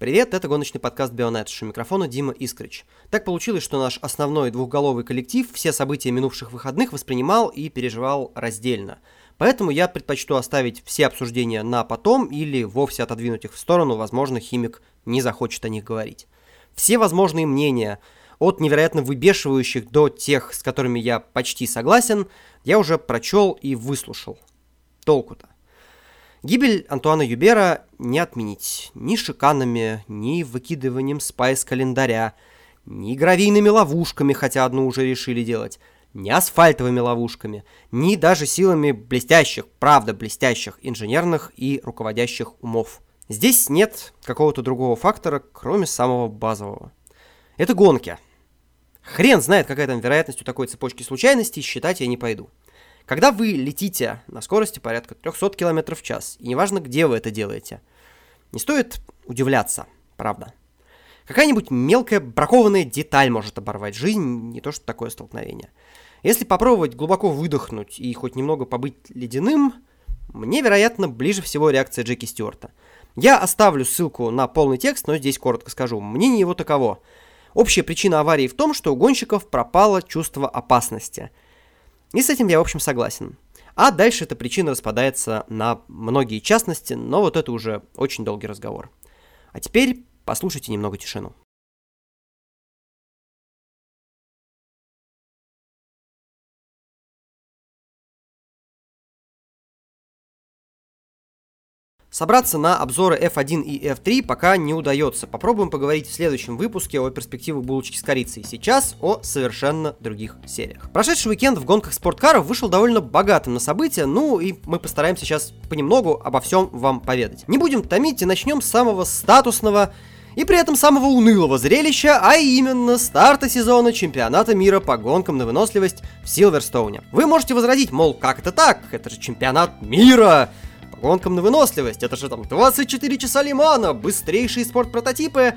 Привет, это гоночный подкаст Бионет, у микрофона Дима Искрич. Так получилось, что наш основной двухголовый коллектив все события минувших выходных воспринимал и переживал раздельно. Поэтому я предпочту оставить все обсуждения на потом или вовсе отодвинуть их в сторону, возможно, химик не захочет о них говорить. Все возможные мнения, от невероятно выбешивающих до тех, с которыми я почти согласен, я уже прочел и выслушал. Толку-то. Гибель Антуана Юбера не отменить ни шиканами, ни выкидыванием спайс-календаря, ни гравийными ловушками, хотя одну уже решили делать, ни асфальтовыми ловушками, ни даже силами блестящих, правда блестящих инженерных и руководящих умов. Здесь нет какого-то другого фактора, кроме самого базового. Это гонки. Хрен знает, какая там вероятность у такой цепочки случайностей, считать я не пойду. Когда вы летите на скорости порядка 300 км в час, и неважно, где вы это делаете, не стоит удивляться, правда. Какая-нибудь мелкая бракованная деталь может оборвать жизнь, не то что такое столкновение. Если попробовать глубоко выдохнуть и хоть немного побыть ледяным, мне, вероятно, ближе всего реакция Джеки Стюарта. Я оставлю ссылку на полный текст, но здесь коротко скажу. Мнение его таково. Общая причина аварии в том, что у гонщиков пропало чувство опасности – и с этим я, в общем, согласен. А дальше эта причина распадается на многие частности, но вот это уже очень долгий разговор. А теперь послушайте немного тишину. Собраться на обзоры F1 и F3 пока не удается. Попробуем поговорить в следующем выпуске о перспективах булочки с корицей. Сейчас о совершенно других сериях. Прошедший уикенд в гонках спорткаров вышел довольно богатым на события, ну и мы постараемся сейчас понемногу обо всем вам поведать. Не будем томить и начнем с самого статусного и при этом самого унылого зрелища, а именно старта сезона чемпионата мира по гонкам на выносливость в Силверстоуне. Вы можете возразить, мол, как это так? Это же чемпионат мира! Гонкам на выносливость. Это же там 24 часа Лимана, быстрейшие спорт-прототипы.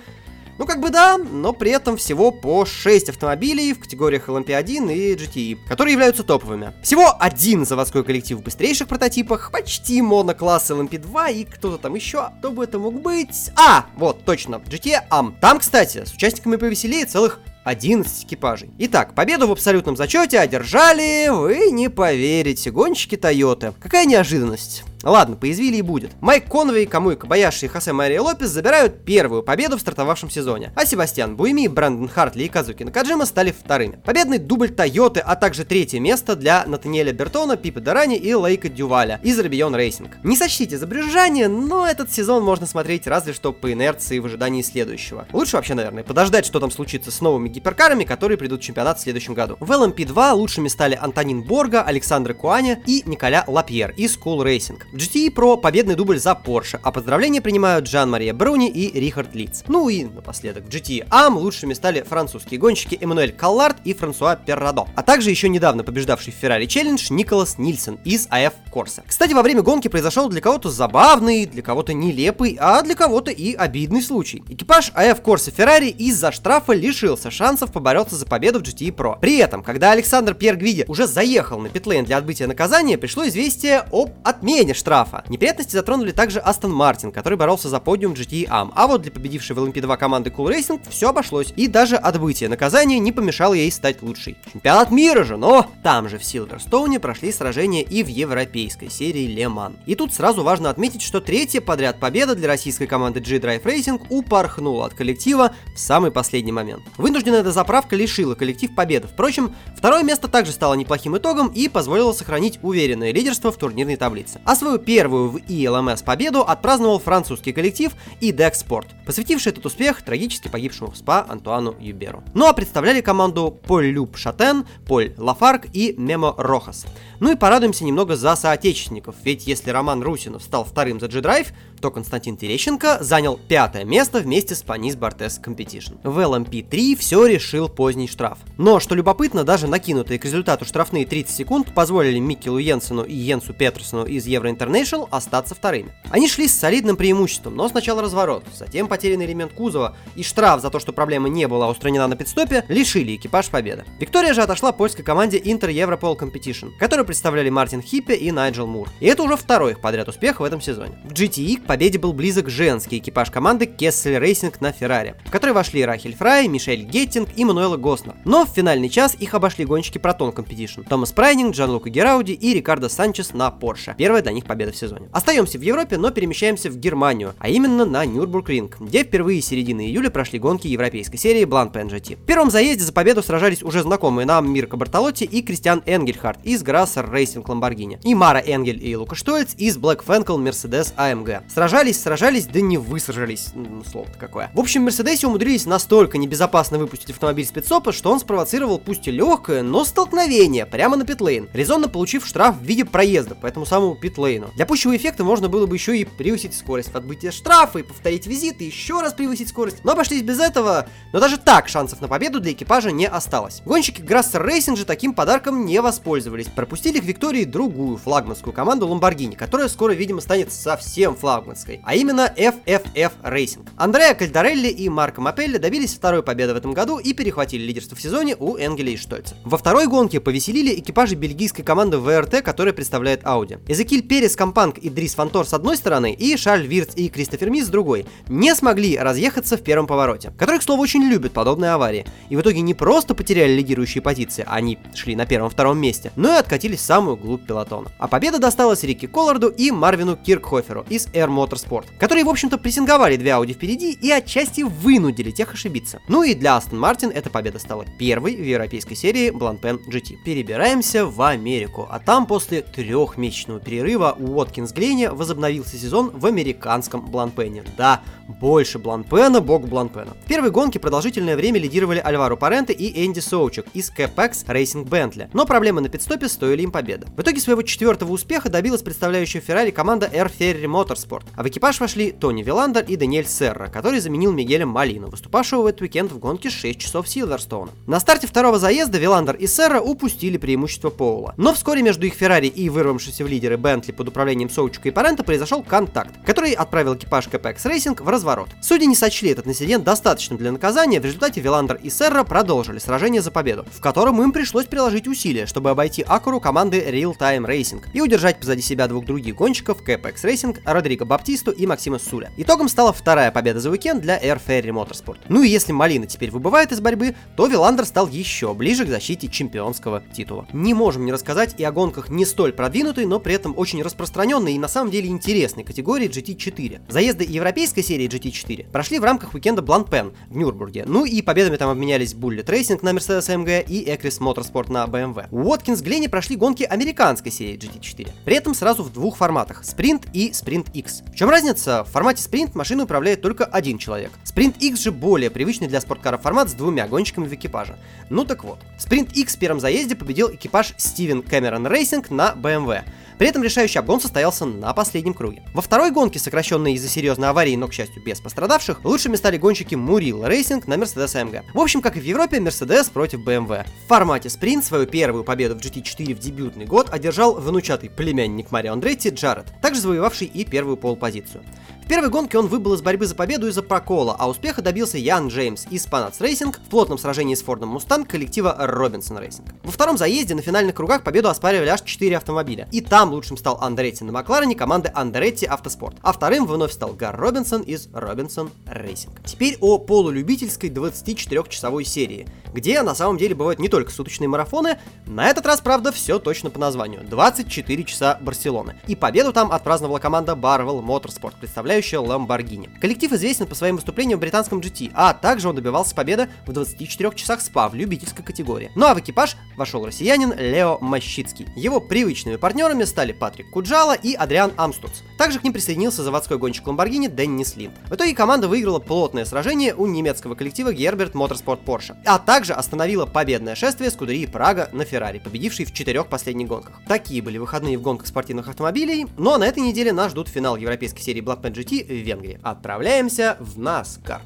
Ну как бы да, но при этом всего по 6 автомобилей в категориях LMP1 и GTE, которые являются топовыми. Всего один заводской коллектив в быстрейших прототипах, почти монокласс LMP2 и кто-то там еще, кто бы это мог быть? А, вот, точно, GTE AM. Там, кстати, с участниками повеселее целых 11 экипажей. Итак, победу в абсолютном зачете одержали, вы не поверите, гонщики Тойоты. Какая неожиданность. Ладно, поязвили и будет. Майк Конвей, Камуи Кобаяши и Хосе Мария Лопес забирают первую победу в стартовавшем сезоне, а Себастьян Буэми, Брэндон Хартли и Казуки Накаджима стали вторыми. Победный дубль Тойоты, а также третье место для Натанаэля Бертона, Пипо Дерани и Лоика Дюваля из Rebellion Racing. Не сочтите за брюзжание, но этот сезон можно смотреть разве что по инерции в ожидании следующего. Лучше вообще, наверное, подождать, что там случится с новыми гиперкарами, которые придут в чемпионат в следующем году. В LMP2 лучшими стали Антонин Борга, Александр Куаня и Николя Лапьер из Cool Racing. GTE Pro победный дубль за Porsche, а поздравления принимают Джанмария Бруни и Рихард Лиц. Ну и напоследок, GTE AM лучшими стали французские гонщики Эммануэль Коллар и Франсуа Перродо, а также еще недавно побеждавший в Ferrari Challenge Николас Нильсон из AF Corsa. Кстати, во время гонки произошел для кого-то забавный, для кого-то нелепый, а для кого-то и обидный случай. Экипаж AF Corsa Ferrari из-за штрафа лишился шансов побороться за победу в GTE Pro. При этом, когда Александр Пьер Гвиди уже заехал на питлейн для отбытия наказания, пришло известие об отмене штрафа. Неприятности затронули также Астон Мартин, который боролся за подиум GT AM. А вот для победившей в LMP2 команды Cool Racing все обошлось. И даже отбытие наказания не помешало ей стать лучшей. Чемпионат мира же, но там же в Силверстоуне прошли сражения и в европейской серии Mans. И тут сразу важно отметить, что третья подряд победа для российской команды G-Drive Racing упорхнула от коллектива в самый последний момент. Вынужденная дозаправка лишила коллектив победы. Впрочем, второе место также стало неплохим итогом и позволило сохранить уверенное лидерство в турнирной таблице. А свою первую в ELMS победу отпраздновал французский коллектив IDEX Sport, посвятивший этот успех трагически погибшему в СПА Антуану Юберу. Ну а представляли команду Поль Люб Шатен, Поль Лафарк и Мемо Рохас. Ну и порадуемся немного за соотечественников, ведь если Роман Русинов стал вторым за G-Drive, то Константин Терещенко занял пятое место вместе с Панис Бартес Competition. В LMP3 все решил поздний штраф. Но, что любопытно, даже накинутые к результату штрафные 30 секунд позволили Микелу Йенсену и Йенсу Петерсону из Euro International остаться вторыми. Они шли с солидным преимуществом, но сначала разворот, затем потерянный элемент кузова и штраф за то, что проблема не была устранена на пидстопе, лишили экипаж победы. Виктория же отошла польской команде Inter Europol Competition, которую представляли Мартин Хиппе и Найджел Мур. И это уже второй их подряд успех в этом сезоне. В GTE к победе был близок женский экипаж команды Kessel Racing на Феррари, в который вошли Рахель Фрай, Мишель Геттинг и Мануэла Госнер. Но в финальный час их обошли гонщики Proton Competition, Томас Прайнинг, Джан Лука Герауди и Рикардо Санчес на Porsche. Первая для них победа в сезоне. Остаемся в Европе, но перемещаемся в Германию, а именно на Нюрбургринг, где впервые середины июля прошли гонки европейской серии Blancpain GT. В первом заезде за победу сражались уже знакомые нам Мирко Бартолотти и Кристиан Энгельхард из Grasser Racing Lamborghini, и Мара Энгель и Лука Штойц из Black Fenkel Mercedes AMG. Сражались, сражались, да не высражались, ну, слово-то какое. В общем, Мерседесе умудрились настолько небезопасно выпустить автомобиль с пидстопа, что он спровоцировал пусть и легкое, но столкновение прямо на питлейн, резонно получив штраф в виде проезда по этому самому питлейну. Для пущего эффекта можно было бы еще и превысить скорость в отбытии штрафа и повторить визит, и еще раз превысить скорость. Но обошлись без этого, но даже так шансов на победу для экипажа не осталось. Гонщики Grasser Racing же таким подарком не воспользовались. Пропустили к виктории другую флагманскую команду Lamborghini, которая скоро, видимо, станет совсем флагманской, а именно FFF Racing. Андреа Кальдарелли и Марко Мапелли добились второй победы в этом году и перехватили лидерство в сезоне у Энгеля и Штольца. Во второй гонке повеселили экипажи бельгийской команды WRT, которая представляет Audi. Эсекиль Перес Компанк и Дрис Вантор с одной стороны и Шарль Вертс и Кристофер Ми с другой не смогли разъехаться в первом повороте, который, к слову, очень любят подобные аварии. И в итоге не просто потеряли лидирующие позиции, они шли на первом-втором месте, но и откатились в самую глубь пелотона. А победа досталась Рикки Колларду и Марвину Кирххёферу из R Motorsport, которые, в общем-то, прессинговали две Audi впереди и отчасти вынудили тех ошибиться. Ну и для Астон Мартин эта победа стала первой в европейской серии Blancpain GT. Перебираемся в Америку, а там после трехмесячного перерыва у Уоткинс Гленни возобновился сезон в американском Бланпене. Да, больше Бланпена, бог Бланпена. В первой гонке продолжительное время лидировали Альваро Паренте и Энди Соучек из Capex Racing Bentley, но проблемы на пидстопе стоили им победы. В итоге своего четвертого успеха добилась представляющая Феррари команда Air Ferrari Motorsport, а в экипаж вошли Тони Виландер и Даниэль Серра, который заменил Мигеля Малину, выступавшего в этот уикенд в гонке 6 часов Силверстоуна. На старте второго заезда Виландер и Серра упустили преимущество Поула, но вскоре между их Феррари и вырвавшимся в лидеры Бентли под управлением Соучика и Парента произошел контакт, который отправил экипаж Capex Racing в разворот. Судьи не сочли этот инцидент достаточным для наказания, в результате Виландер и Серра продолжили сражение за победу, в котором им пришлось приложить усилия, чтобы обойти Акуру команды Real Time Racing и удержать позади себя двух других гонщиков Capex Racing, Родриго Баптисту и Максима Суля. Итогом стала вторая победа за уикенд для Air Ferry Motorsport. Ну и если Малина теперь выбывает из борьбы, то Виландер стал еще ближе к защите чемпионского титула. Не можем не рассказать и о гонках не столь продвинутой, но при этом очень распространенной и на самом деле интересной категории GT4. Заезды европейской серии GT4 прошли в рамках уикенда Бланпен в Нюрнбурге. Ну и победами там обменялись Bullet Racing на Mercedes AMG и Ecris Motorsport на BMW. Уоткинс Гленни прошли гонки американской серии GT4. При этом сразу в двух форматах – Sprint и Sprint X. В чем разница? В формате Sprint машину управляет только один человек. Sprint X же более привычный для спорткаров формат с двумя гонщиками в экипаже. Ну так вот, Sprint X в первом заезде победил экипаж Steven Cameron Racing на BMW. При этом решающий обгон состоялся на последнем круге. Во второй гонке, сокращенной из-за серьезной аварии, но, к счастью, без пострадавших, лучшими стали гонщики Muril Racing на Mercedes AMG. В общем, как и в Европе, Mercedes против BMW. В формате спринт свою первую победу в GT4 в дебютный год одержал внучатый племянник Марио Андретти Джаред, также завоевавший и первую пол-позицию. В первой гонке он выбыл из борьбы за победу из-за прокола, а успеха добился Ян Джеймс из Panax Racing в плотном сражении с Фордом Мустанг коллектива Робинсон Racing. Во втором заезде на финальных кругах победу оспаривали аж 4 автомобиля. И там лучшим стал Андретти на Макларене команды Андретти Автоспорт, а вторым вновь стал Гар Робинсон из Робинсон Racing. Теперь о полулюбительской 24-часовой серии, где на самом деле бывают не только суточные марафоны, на этот раз, правда, все точно по названию. 24 часа Барселоны. И победу там отпраздновала команда Barwell Motorsport, представляющая Lamborghini. Коллектив известен по своим выступлениям в британском GT, а также он добивался победы в 24 часах СПА в любительской категории. Ну а в экипаж вошел россиянин Лео Мощицкий. Его привычными партнерами стали Патрик Куджала и Адриан Амстуц. Также к ним присоединился заводской гонщик Lamborghini Деннис Линд. В итоге команда выиграла плотное сражение у немецкого коллектива Герберт Motorsport Porsche, а также остановила победное шествие Скудерии Прага на Феррари, победившей в четырех последних гонках. Такие были выходные в гонках спортивных автомобилей, а на этой неделе нас ждут финал европейской серии Blackman GT в Венгрии. Отправляемся в NASCAR.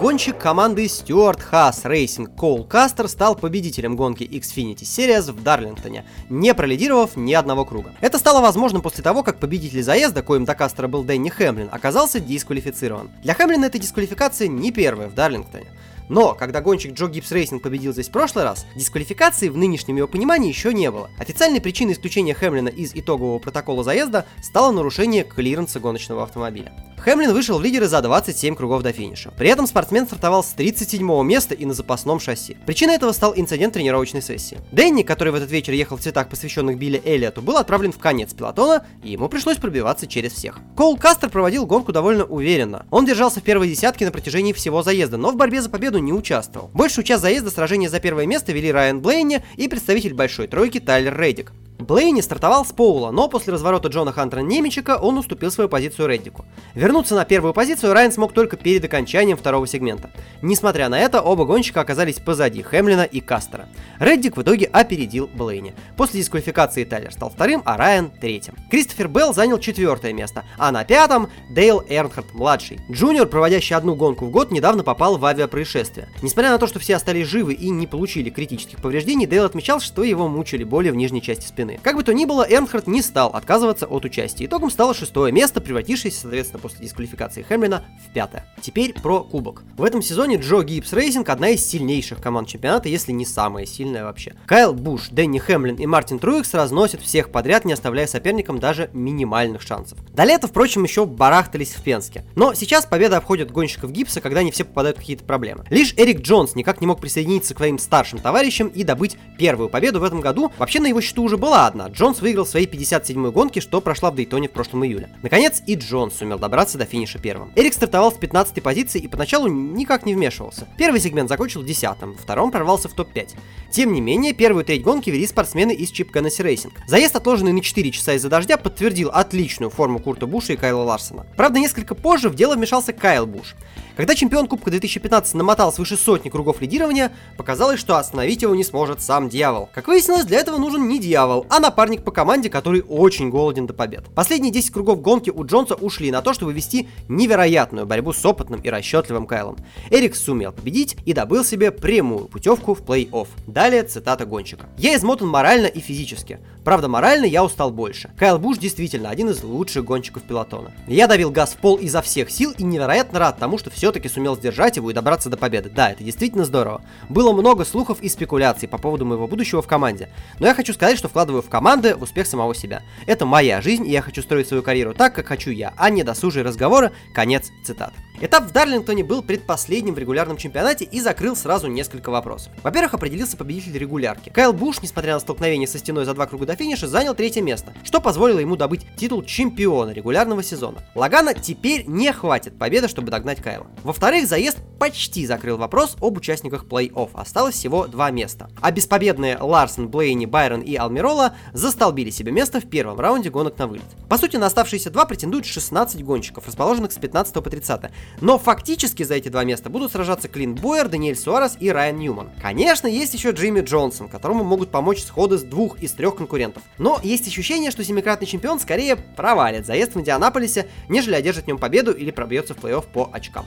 Гонщик команды Stewart-Haas Racing Коул Кастер стал победителем гонки Xfinity Series в Дарлингтоне, не пролидировав ни одного круга. Это стало возможным после того, как победитель заезда, коим до Кастера был Дэнни Хэмлин, оказался дисквалифицирован. Для Хэмлина эта дисквалификация не первая в Дарлингтоне. Но, когда гонщик Joe Gibbs Racing победил здесь в прошлый раз, дисквалификации в нынешнем его понимании еще не было. Официальной причиной исключения Хэмлина из итогового протокола заезда стало нарушение клиренса гоночного автомобиля. Хэмлин вышел в лидеры за 27 кругов до финиша. При этом спортсмен стартовал с 37 места и на запасном шасси. Причиной этого стал инцидент тренировочной сессии. Дэнни, который в этот вечер ехал в цветах, посвященных Билли Эллиоту, был отправлен в конец пилотона, и ему пришлось пробиваться через всех. Коул Кастер проводил гонку довольно уверенно. Он держался в первой десятке на протяжении всего заезда, но в борьбе за победу не участвовал. Большую часть заезда сражения за первое место вели Райан Блейни и представитель большой тройки Тайлер Рейдик. Блейни стартовал с Поула, но после разворота Джона Хантера Немичика он уступил свою позицию Реддику. Вернуться на первую позицию Райан смог только перед окончанием второго сегмента. Несмотря на это, оба гонщика оказались позади Хемлина и Кастера. Реддик в итоге опередил Блейни. После дисквалификации Тайлер стал вторым, а Райан третьим. Кристофер Белл занял четвертое место, а на пятом Дейл Эрнхард младший. Джуниор, проводящий одну гонку в год, недавно попал в авиапроисшествие. Несмотря на то, что все остались живы и не получили критических повреждений, Дейл отмечал, что его мучили боли в нижней части спины стороны. Как бы то ни было, Эрнхард не стал отказываться от участия. Итогом стало шестое место, превратившееся, соответственно, после дисквалификации Хэмлина в пятое. Теперь про кубок. В этом сезоне Joe Gibbs Racing одна из сильнейших команд чемпионата, если не самая сильная вообще. Кайл Буш, Дэнни Хэмлин и Мартин Труикс разносят всех подряд, не оставляя соперникам даже минимальных шансов. До лета, впрочем, еще барахтались в Пенске. Но сейчас победа обходит гонщиков Гибса, когда они все попадают в какие-то проблемы. Лишь Эрик Джонс никак не мог присоединиться к своим старшим товарищам и добыть первую победу в этом году. Вообще на его счету уже была одна. Джонс выиграл свои 57-й гонки, что прошла в Дейтоне в прошлом июле. Наконец, и Джонс сумел добраться до финиша первым. Эрик стартовал с 15-й позиции и поначалу никак не вмешивался. Первый сегмент закончил 10-м, втором прорвался в топ-5. Тем не менее, первую треть гонки вели спортсмены из Chip Ganassi Racing. Заезд, отложенный на 4 часа из-за дождя, подтвердил отличную форму Курта Буша и Кайла Ларсона. Правда, несколько позже в дело вмешался Кайл Буш. Когда чемпион Кубка 2015 намотал свыше сотни кругов лидирования, показалось, что остановить его не сможет сам дьявол. Как выяснилось, для этого нужен не дьявол, а напарник по команде, который очень голоден до побед. Последние 10 кругов гонки у Джонса ушли на то, чтобы вести невероятную борьбу с опытным и расчетливым Кайлом. Эрик сумел победить и добыл себе прямую путевку в плей-офф. Далее цитата гонщика. «Я измотан морально и физически. Правда, морально я устал больше. Кайл Буш действительно один из лучших гонщиков пилотона. Я давил газ в пол изо всех сил и невероятно рад тому, что все-таки сумел сдержать его и добраться до победы. Да, это действительно здорово. Было много слухов и спекуляций по поводу моего будущего в команде. Но я хочу сказать, что вкладываю в команды успех самого себя. Это моя жизнь, и я хочу строить свою карьеру так, как хочу я, а не досужие разговоры. Конец цитат. Этап в Дарлингтоне был предпоследним в регулярном чемпионате и закрыл сразу несколько вопросов. Во-первых, определился победитель регулярки. Кайл Буш, несмотря на столкновение со стеной за два круга до финиша, занял третье место, что позволило ему добыть титул чемпиона регулярного сезона. Лагана теперь не хватит победы, чтобы догнать Кайла. Во-вторых, заезд почти закрыл вопрос об участниках плей-офф. Осталось всего два места. А беспобедные Ларсон, Блейни, Байрон и Алмирола застолбили себе место в первом раунде гонок на вылет. По сути, на оставшиеся два претендуют 16 гонщиков, расположенных с 15 по 30. Но фактически за эти два места будут сражаться Клин Бойер, Даниэль Суарес и Райан Ньюман. Конечно, есть еще Джимми Джонсон, которому могут помочь сходы с двух из трех конкурентов. Но есть ощущение, что семикратный чемпион скорее провалит заезд в Индианаполисе, нежели одержит в нем победу или пробьется в плей-офф по очкам.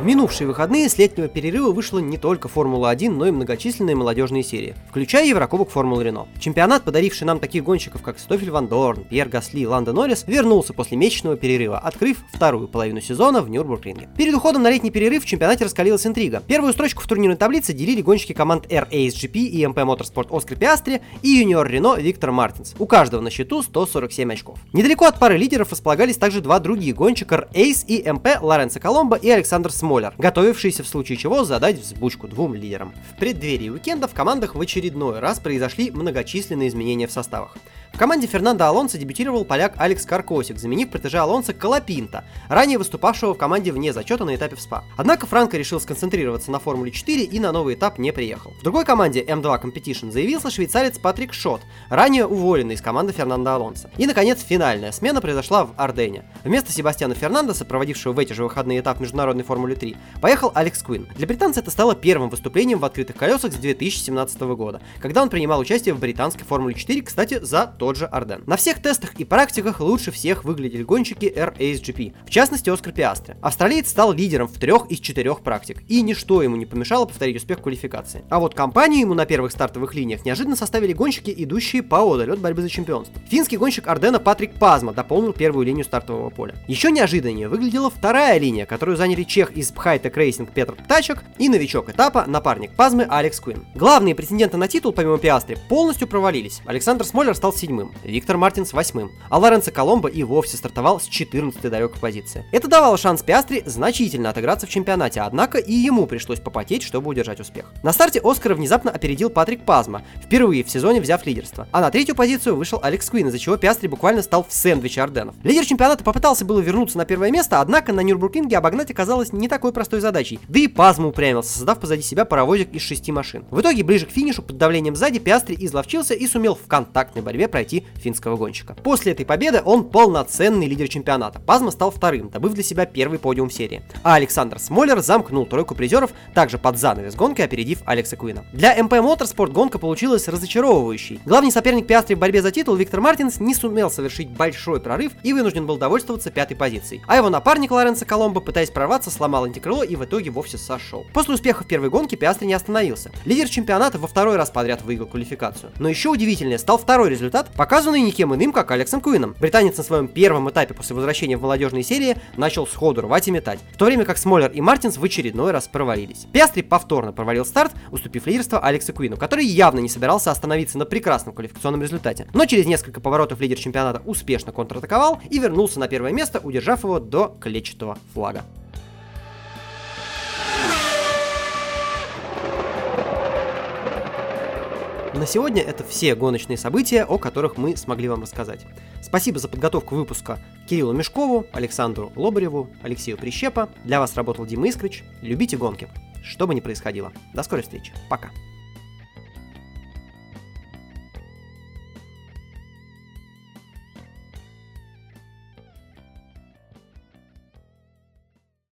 В минувшие выходные с летнего перерыва вышла не только Формула-1, но и многочисленные молодежные серии, включая Еврокубок Формулы Рено. Чемпионат, подаривший нам таких гонщиков, как Стофель Ван Дорн, Пьер Гасли и Ланда Норрис, вернулся после месячного перерыва, открыв вторую половину сезона в Нюрбургринге. Перед уходом на летний перерыв в чемпионате раскалилась интрига. Первую строчку в турнирной таблице делили гонщики команд RASGP и MP Motorsport Оскар Пиастри и юниор Рено Виктор Мартинс. У каждого на счету 147 очков. Недалеко от пары лидеров располагались также два других гонщика RACE и MP Лоренцо Коломбо и Александр Смол Смолер, готовившийся в случае чего задать взбучку двум лидерам. В преддверии уикенда в командах в очередной раз произошли многочисленные изменения в составах. В команде Фернандо Алонсо дебютировал поляк Алекс Каркосик, заменив протеже Алонсо Колопинта, ранее выступавшего в команде вне зачета на этапе в СПА. Однако Франко решил сконцентрироваться на Формуле 4 и на новый этап не приехал. В другой команде M2 Competition заявился швейцарец Патрик Шот, ранее уволенный из команды Фернандо Алонсо. И, наконец, финальная смена произошла в Ардене. Вместо Себастьяна Фернандеса, проводившего в эти же выходные этап международной Формулы 3, поехал Алекс Куин. Для британца это стало первым выступлением в открытых колесах с 2017 года, когда он принимал участие в британской Формуле 4, кстати, за тот же Арден. На всех тестах и практиках лучше всех выглядели гонщики R-ace GP, в частности Оскар Пиастри. Австралиец стал лидером в трех из четырех практик, и ничто ему не помешало повторить успех квалификации. А вот компанию ему на первых стартовых линиях неожиданно составили гонщики, идущие поодаль от борьбы за чемпионство. Финский гонщик Ардена Патрик Пасма дополнил первую линию стартового поля. Еще неожиданнее выглядела вторая линия, которую заняли чех из Bhaitech Racing Петр Птачек и новичок этапа, напарник Пазмы Алекс Куин. Главные претенденты на титул, помимо Пиастри, полностью провалились. Александр Смоллер стал седьмым, Виктор Мартинс восьмым, а Лоренцо Коломбо и вовсе стартовал с 14 далекой позиции. Это давало шанс Пиастри значительно отыграться в чемпионате, однако и ему пришлось попотеть, чтобы удержать успех. На старте Оскара внезапно опередил Патрик Пазма, впервые в сезоне взяв лидерство. А на третью позицию вышел Алекс Куин, из-за чего Пиастри буквально стал в сэндвиче Орденов. Лидер чемпионата попытался было вернуться на первое место, однако на Нюрбургринге обогнать оказалось не такой простой задачей. Да и Пазма упрямился, создав позади себя паровозик из шести машин. В итоге ближе к финишу под давлением сзади Пиастри изловчился и сумел в контактной борьбе пройти финского гонщика. После этой победы он полноценный лидер чемпионата. Пазма стал вторым, добыв для себя первый подиум в серии. А Александр Смоллер замкнул тройку призеров, также под занавес гонки опередив Алекса Куина. Для МП Motorsport гонка получилась разочаровывающей. Главный соперник Пиастри в борьбе за титул Виктор Мартинс не сумел совершить большой прорыв и вынужден был довольствоваться пятой позицией. А его напарник Лоренцо Коломбо, пытаясь прорваться, сломал антикрыло и в итоге вовсе сошел. После успеха в первой гонке Пиастри не остановился. Лидер чемпионата во второй раз подряд выиграл квалификацию. Но еще удивительнее стал второй результат, показанный никем иным, как Алексом Куином. Британец на своем первом этапе после возвращения в молодежные серии начал сходу рвать и метать, в то время как Смоллер и Мартинс в очередной раз провалились. Пиастри повторно провалил старт, уступив лидерство Алексу Куину, который явно не собирался остановиться на прекрасном квалификационном результате. Но через несколько поворотов лидер чемпионата успешно контратаковал и вернулся на первое место, удержав его до клетчатого флага. На сегодня это все гоночные события, о которых мы смогли вам рассказать. Спасибо за подготовку выпуска Кириллу Мешкову, Александру Лобареву, Алексею Прищепа. Для вас работал Дима Искрич. Любите гонки, что бы ни происходило. До скорой встречи. Пока.